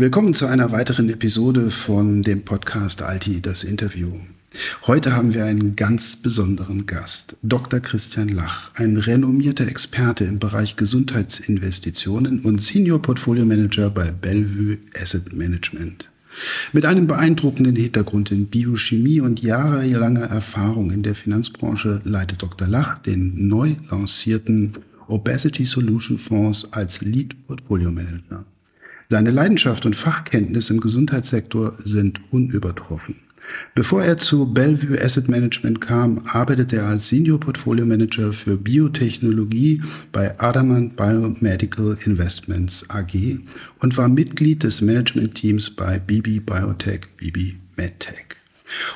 Willkommen zu einer weiteren Episode von dem Podcast Alti das Interview. Heute haben wir einen ganz besonderen Gast, Dr. Christian Lach, ein renommierter Experte im Bereich Gesundheitsinvestitionen und Senior Portfolio Manager bei Bellevue Asset Management. Mit einem beeindruckenden Hintergrund in Biochemie und jahrelanger Erfahrung in der Finanzbranche leitet Dr. Lach den neu lancierten Obesity Solution Fonds als Lead Portfolio Manager. Seine Leidenschaft und Fachkenntnis im Gesundheitssektor sind unübertroffen. Bevor er zu Bellevue Asset Management kam, arbeitete er als Senior Portfolio Manager für Biotechnologie bei Adamant Biomedical Investments AG und war Mitglied des Managementteams bei BB Biotech, BB MedTech.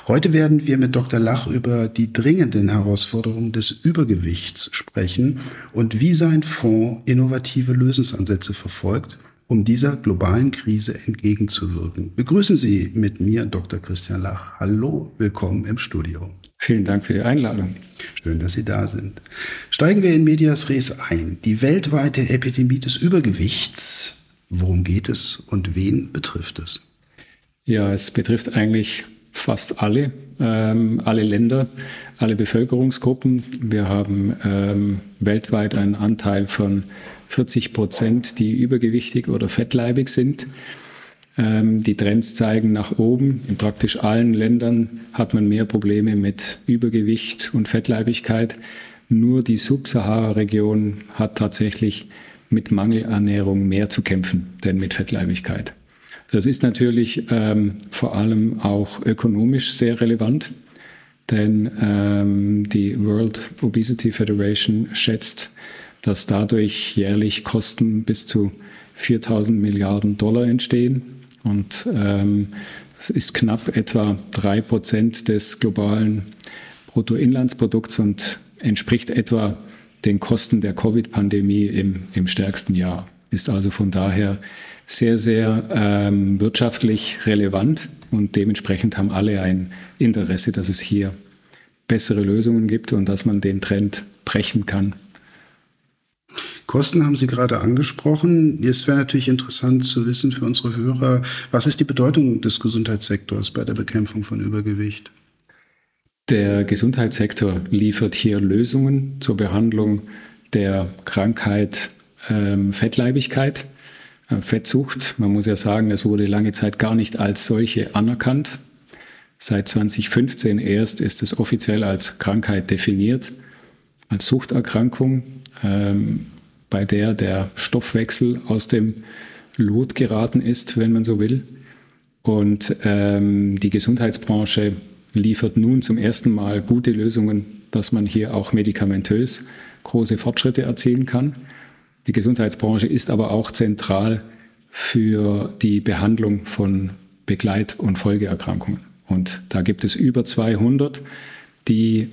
Heute werden wir mit Dr. Lach über die dringenden Herausforderungen des Übergewichts sprechen und wie sein Fonds innovative Lösungsansätze verfolgt, um dieser globalen Krise entgegenzuwirken. Begrüßen Sie mit mir Dr. Christian Lach. Hallo, willkommen im Studio. Vielen Dank für die Einladung. Schön, dass Sie da sind. Steigen wir in Medias Res ein. Die weltweite Epidemie des Übergewichts. Worum geht es und wen betrifft es? Ja, es betrifft eigentlich fast alle, ähm, alle Länder, alle Bevölkerungsgruppen. Wir haben ähm, weltweit einen Anteil von 40 Prozent, die übergewichtig oder fettleibig sind. Ähm, die Trends zeigen nach oben. In praktisch allen Ländern hat man mehr Probleme mit Übergewicht und Fettleibigkeit. Nur die Subsahara-Region hat tatsächlich mit Mangelernährung mehr zu kämpfen, denn mit Fettleibigkeit. Das ist natürlich ähm, vor allem auch ökonomisch sehr relevant, denn ähm, die World Obesity Federation schätzt, dass dadurch jährlich Kosten bis zu 4000 Milliarden Dollar entstehen. Und ähm, das ist knapp etwa drei Prozent des globalen Bruttoinlandsprodukts und entspricht etwa den Kosten der Covid-Pandemie im, im stärksten Jahr. Ist also von daher sehr, sehr ähm, wirtschaftlich relevant und dementsprechend haben alle ein Interesse, dass es hier bessere Lösungen gibt und dass man den Trend brechen kann. Kosten haben Sie gerade angesprochen. Es wäre natürlich interessant zu wissen für unsere Hörer, was ist die Bedeutung des Gesundheitssektors bei der Bekämpfung von Übergewicht? Der Gesundheitssektor liefert hier Lösungen zur Behandlung der Krankheit ähm, Fettleibigkeit. Äh, Fettsucht. Man muss ja sagen, es wurde lange Zeit gar nicht als solche anerkannt. Seit 2015 erst ist es offiziell als Krankheit definiert, als Suchterkrankung, ähm, bei der der Stoffwechsel aus dem Lot geraten ist, wenn man so will. Und ähm, die Gesundheitsbranche liefert nun zum ersten Mal gute Lösungen, dass man hier auch medikamentös große Fortschritte erzielen kann. Die Gesundheitsbranche ist aber auch zentral für die Behandlung von Begleit- und Folgeerkrankungen. Und da gibt es über 200, die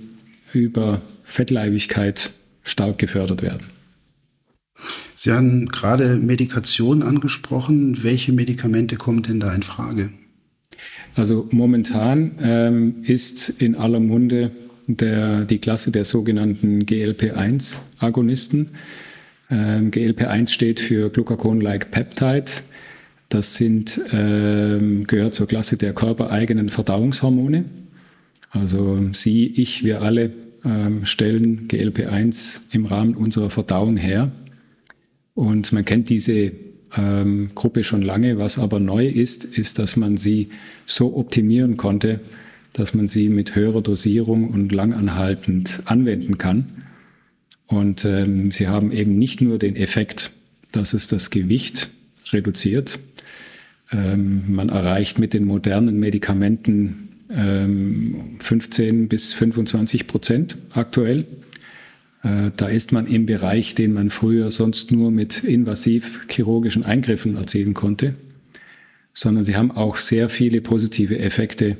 über Fettleibigkeit stark gefördert werden. Sie haben gerade Medikation angesprochen. Welche Medikamente kommen denn da in Frage? Also momentan ähm, ist in aller Munde der, die Klasse der sogenannten GLP-1-Agonisten. Ähm, GLP-1 steht für Glucagon-like Peptide. Das sind, ähm, gehört zur Klasse der körpereigenen Verdauungshormone. Also Sie, ich, wir alle ähm, stellen GLP-1 im Rahmen unserer Verdauung her. Und man kennt diese ähm, Gruppe schon lange. Was aber neu ist, ist, dass man sie so optimieren konnte, dass man sie mit höherer Dosierung und langanhaltend anwenden kann. Und ähm, sie haben eben nicht nur den Effekt, dass es das Gewicht reduziert. Ähm, man erreicht mit den modernen Medikamenten ähm, 15 bis 25 Prozent aktuell. Äh, da ist man im Bereich, den man früher sonst nur mit invasiv chirurgischen Eingriffen erzielen konnte, sondern sie haben auch sehr viele positive Effekte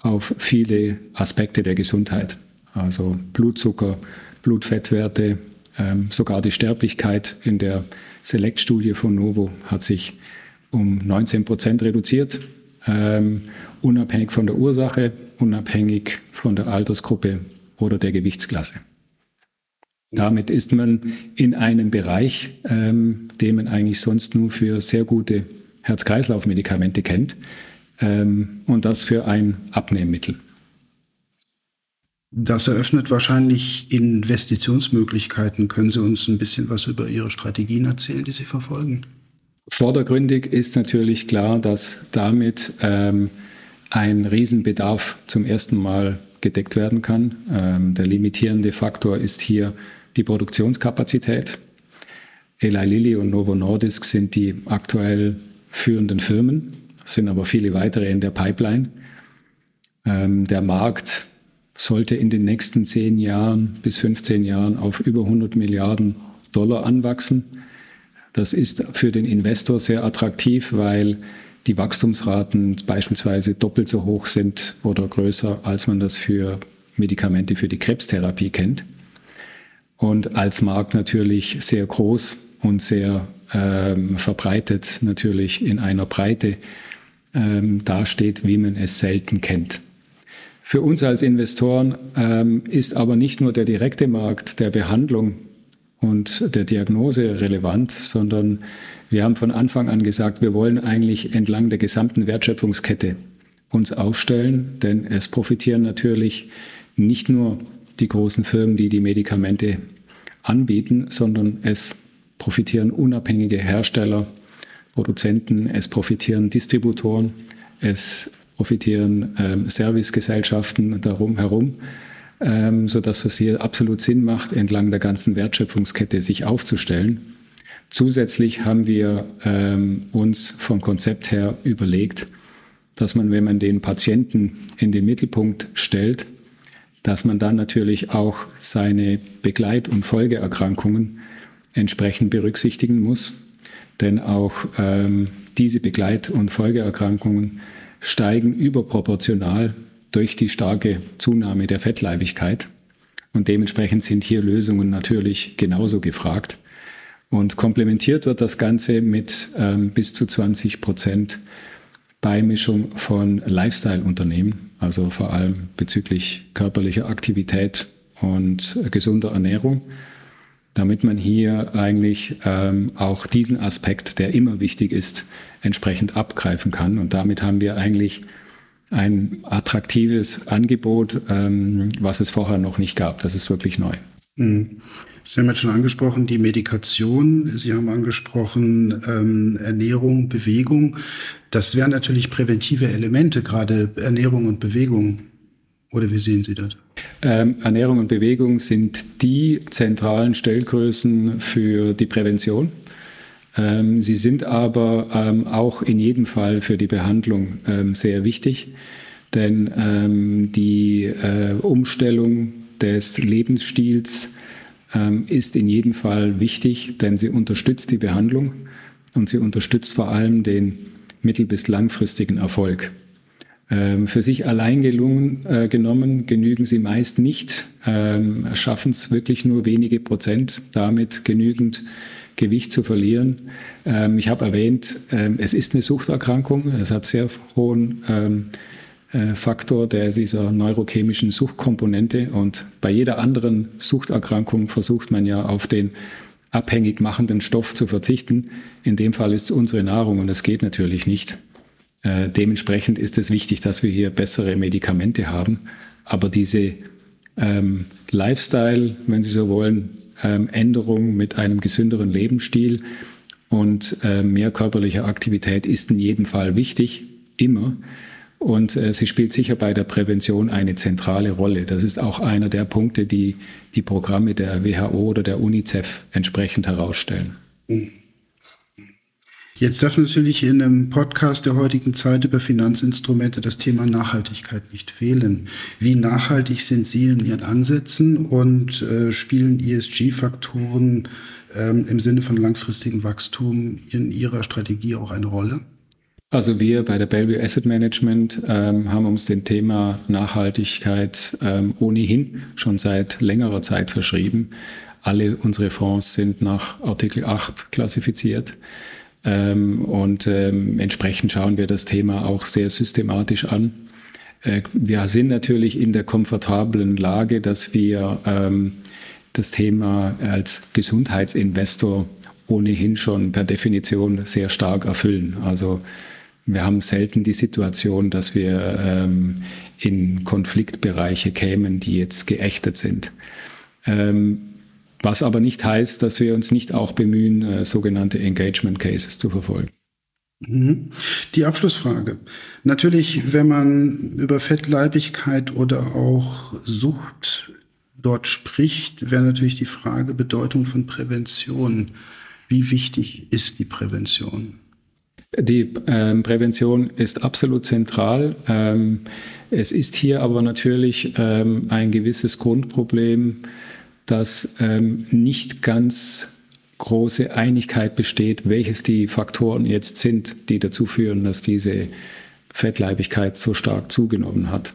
auf viele Aspekte der Gesundheit. Also Blutzucker, Blutfettwerte, ähm, sogar die Sterblichkeit in der Select-Studie von Novo hat sich um 19 Prozent reduziert, ähm, unabhängig von der Ursache, unabhängig von der Altersgruppe oder der Gewichtsklasse. Damit ist man in einem Bereich, ähm, den man eigentlich sonst nur für sehr gute Herz-Kreislauf-Medikamente kennt ähm, und das für ein Abnehmmittel. Das eröffnet wahrscheinlich Investitionsmöglichkeiten. Können Sie uns ein bisschen was über Ihre Strategien erzählen, die Sie verfolgen? Vordergründig ist natürlich klar, dass damit ähm, ein Riesenbedarf zum ersten Mal gedeckt werden kann. Ähm, der limitierende Faktor ist hier die Produktionskapazität. Eli Lilly und Novo Nordisk sind die aktuell führenden Firmen, sind aber viele weitere in der Pipeline. Ähm, der Markt sollte in den nächsten 10 Jahren bis 15 Jahren auf über 100 Milliarden Dollar anwachsen. Das ist für den Investor sehr attraktiv, weil die Wachstumsraten beispielsweise doppelt so hoch sind oder größer, als man das für Medikamente für die Krebstherapie kennt. Und als Markt natürlich sehr groß und sehr ähm, verbreitet, natürlich in einer Breite ähm, dasteht, wie man es selten kennt. Für uns als Investoren ähm, ist aber nicht nur der direkte Markt der Behandlung und der Diagnose relevant, sondern wir haben von Anfang an gesagt, wir wollen eigentlich entlang der gesamten Wertschöpfungskette uns aufstellen, denn es profitieren natürlich nicht nur die großen Firmen, die die Medikamente anbieten, sondern es profitieren unabhängige Hersteller, Produzenten, es profitieren Distributoren, es profitieren ähm, Servicegesellschaften darum herum, ähm, sodass es hier absolut Sinn macht, entlang der ganzen Wertschöpfungskette sich aufzustellen. Zusätzlich haben wir ähm, uns vom Konzept her überlegt, dass man, wenn man den Patienten in den Mittelpunkt stellt, dass man dann natürlich auch seine Begleit- und Folgeerkrankungen entsprechend berücksichtigen muss. Denn auch ähm, diese Begleit- und Folgeerkrankungen steigen überproportional durch die starke Zunahme der Fettleibigkeit. Und dementsprechend sind hier Lösungen natürlich genauso gefragt. Und komplementiert wird das Ganze mit ähm, bis zu 20 Prozent Beimischung von Lifestyle-Unternehmen, also vor allem bezüglich körperlicher Aktivität und gesunder Ernährung, damit man hier eigentlich ähm, auch diesen Aspekt, der immer wichtig ist, entsprechend abgreifen kann. Und damit haben wir eigentlich ein attraktives Angebot, ähm, was es vorher noch nicht gab. Das ist wirklich neu. Sie haben jetzt schon angesprochen, die Medikation. Sie haben angesprochen ähm, Ernährung, Bewegung. Das wären natürlich präventive Elemente, gerade Ernährung und Bewegung. Oder wie sehen Sie das? Ähm, Ernährung und Bewegung sind die zentralen Stellgrößen für die Prävention. Ähm, sie sind aber ähm, auch in jedem Fall für die Behandlung ähm, sehr wichtig, denn ähm, die äh, Umstellung des Lebensstils ähm, ist in jedem Fall wichtig, denn sie unterstützt die Behandlung und sie unterstützt vor allem den mittel- bis langfristigen Erfolg. Ähm, für sich allein gelungen, äh, genommen genügen sie meist nicht, ähm, schaffen es wirklich nur wenige Prozent, damit genügend Gewicht zu verlieren. Ähm, ich habe erwähnt, ähm, es ist eine Suchterkrankung, es hat sehr hohen ähm, äh, Faktor der dieser neurochemischen Suchtkomponente. Und bei jeder anderen Suchterkrankung versucht man ja auf den abhängig machenden Stoff zu verzichten. In dem Fall ist es unsere Nahrung und es geht natürlich nicht. Äh, dementsprechend ist es wichtig, dass wir hier bessere Medikamente haben. Aber diese ähm, Lifestyle, wenn Sie so wollen, ähm, Änderung mit einem gesünderen Lebensstil und äh, mehr körperlicher Aktivität ist in jedem Fall wichtig, immer. Und äh, sie spielt sicher bei der Prävention eine zentrale Rolle. Das ist auch einer der Punkte, die die Programme der WHO oder der UNICEF entsprechend herausstellen. Jetzt darf natürlich in einem Podcast der heutigen Zeit über Finanzinstrumente das Thema Nachhaltigkeit nicht fehlen. Wie nachhaltig sind Sie in Ihren Ansätzen und äh, spielen ESG-Faktoren ähm, im Sinne von langfristigem Wachstum in Ihrer Strategie auch eine Rolle? Also wir bei der Bellevue Asset Management ähm, haben uns dem Thema Nachhaltigkeit ähm, ohnehin schon seit längerer Zeit verschrieben. Alle unsere Fonds sind nach Artikel 8 klassifiziert. Ähm, und ähm, entsprechend schauen wir das Thema auch sehr systematisch an. Äh, wir sind natürlich in der komfortablen Lage, dass wir ähm, das Thema als Gesundheitsinvestor ohnehin schon per Definition sehr stark erfüllen. Also wir haben selten die Situation, dass wir ähm, in Konfliktbereiche kämen, die jetzt geächtet sind. Ähm, was aber nicht heißt, dass wir uns nicht auch bemühen, äh, sogenannte Engagement Cases zu verfolgen. Mhm. Die Abschlussfrage. Natürlich, wenn man über Fettleibigkeit oder auch Sucht dort spricht, wäre natürlich die Frage Bedeutung von Prävention. Wie wichtig ist die Prävention? Die ähm, Prävention ist absolut zentral. Ähm, es ist hier aber natürlich ähm, ein gewisses Grundproblem, dass ähm, nicht ganz große Einigkeit besteht, welches die Faktoren jetzt sind, die dazu führen, dass diese Fettleibigkeit so stark zugenommen hat.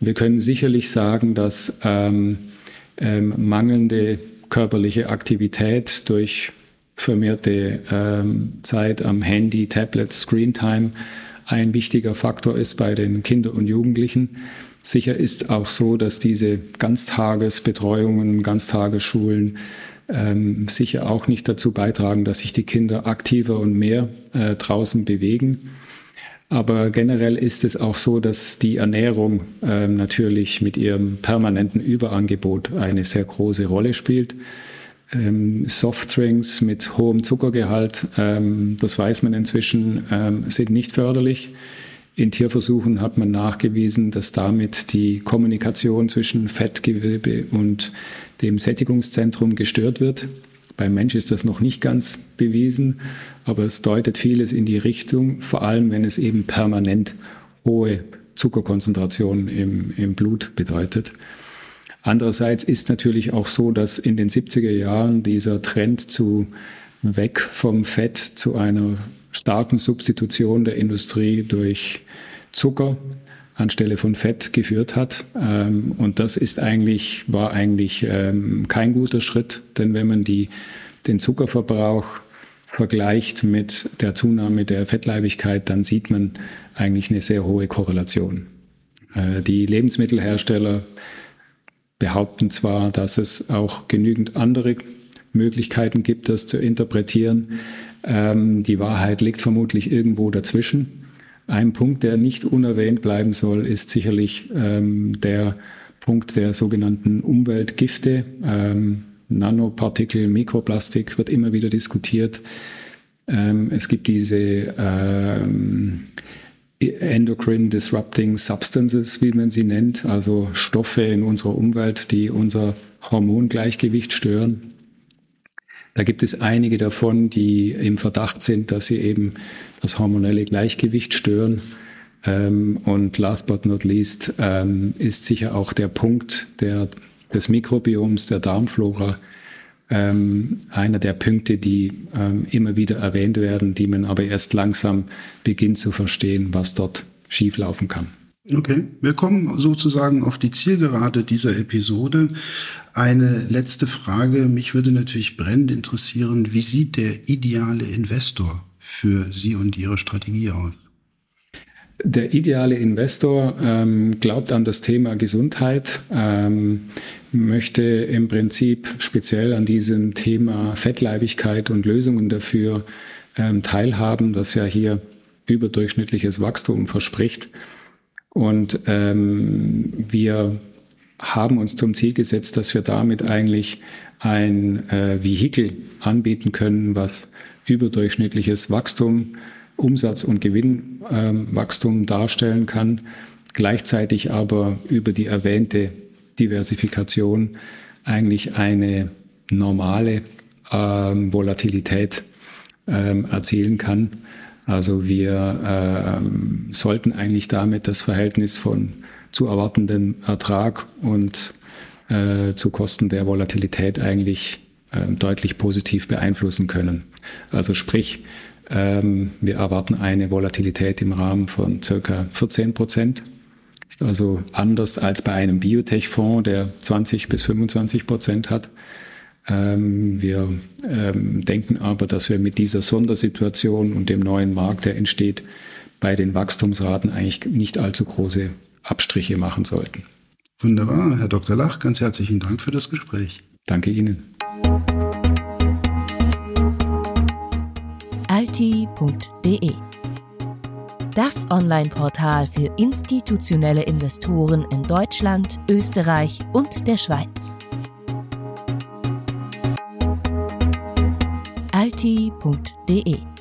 Wir können sicherlich sagen, dass ähm, ähm, mangelnde körperliche Aktivität durch vermehrte ähm, Zeit am Handy, Tablet, Screentime ein wichtiger Faktor ist bei den Kindern und Jugendlichen. Sicher ist auch so, dass diese Ganztagesbetreuungen, Ganztagesschulen ähm, sicher auch nicht dazu beitragen, dass sich die Kinder aktiver und mehr äh, draußen bewegen. Aber generell ist es auch so, dass die Ernährung äh, natürlich mit ihrem permanenten Überangebot eine sehr große Rolle spielt ähm, Softdrinks mit hohem Zuckergehalt, ähm, das weiß man inzwischen, ähm, sind nicht förderlich. In Tierversuchen hat man nachgewiesen, dass damit die Kommunikation zwischen Fettgewebe und dem Sättigungszentrum gestört wird. Beim Mensch ist das noch nicht ganz bewiesen, aber es deutet vieles in die Richtung, vor allem wenn es eben permanent hohe Zuckerkonzentrationen im, im Blut bedeutet. Andererseits ist natürlich auch so, dass in den 70er Jahren dieser Trend zu weg vom Fett zu einer starken Substitution der Industrie durch Zucker anstelle von Fett geführt hat. Ähm, und das ist eigentlich, war eigentlich ähm, kein guter Schritt, denn wenn man die, den Zuckerverbrauch vergleicht mit der Zunahme der Fettleibigkeit, dann sieht man eigentlich eine sehr hohe Korrelation. Äh, die Lebensmittelhersteller behaupten zwar, dass es auch genügend andere Möglichkeiten gibt, das zu interpretieren. Ähm, die Wahrheit liegt vermutlich irgendwo dazwischen. Ein Punkt, der nicht unerwähnt bleiben soll, ist sicherlich ähm, der Punkt der sogenannten Umweltgifte. Ähm, Nanopartikel, Mikroplastik wird immer wieder diskutiert. Ähm, es gibt diese ähm, Endocrine Disrupting Substances, wie man sie nennt, also Stoffe in unserer Umwelt, die unser Hormongleichgewicht stören. Da gibt es einige davon, die im Verdacht sind, dass sie eben das hormonelle Gleichgewicht stören. Ähm, und last but not least ähm, ist sicher auch der Punkt der, des Mikrobioms, der Darmflora, ähm, einer der Punkte, die ähm, immer wieder erwähnt werden, die man aber erst langsam beginnt zu verstehen, was dort schieflaufen kann. Okay, wir kommen sozusagen auf die Zielgerade dieser Episode. Eine letzte Frage. Mich würde natürlich brennend interessieren, wie sieht der ideale Investor für Sie und Ihre Strategie aus? Der ideale Investor ähm, glaubt an das Thema Gesundheit, ähm, möchte im Prinzip speziell an diesem Thema Fettleibigkeit und Lösungen dafür ähm, teilhaben, das ja hier überdurchschnittliches Wachstum verspricht. Und ähm, wir haben uns zum Ziel gesetzt, dass wir damit eigentlich ein äh, Vehikel anbieten können, was überdurchschnittliches Wachstum, Umsatz- und Gewinnwachstum ähm, darstellen kann, gleichzeitig aber über die erwähnte Diversifikation eigentlich eine normale ähm, Volatilität ähm, erzielen kann. Also wir ähm, sollten eigentlich damit das Verhältnis von zu erwartendem Ertrag und äh, zu Kosten der Volatilität eigentlich äh, deutlich positiv beeinflussen können. Also sprich, wir erwarten eine Volatilität im Rahmen von circa 14 Prozent ist also anders als bei einem Biotech-Fonds, der 20 bis 25 Prozent hat. Ähm, wir ähm, denken aber, dass wir mit dieser Sondersituation und dem neuen Markt, der entsteht, bei den Wachstumsraten eigentlich nicht allzu große Abstriche machen sollten. Wunderbar, Herr Dr. Lach, ganz herzlichen Dank für das Gespräch. Danke Ihnen. alti.de Das Online-Portal für institutionelle Investoren in Deutschland, Österreich und der Schweiz. alti.de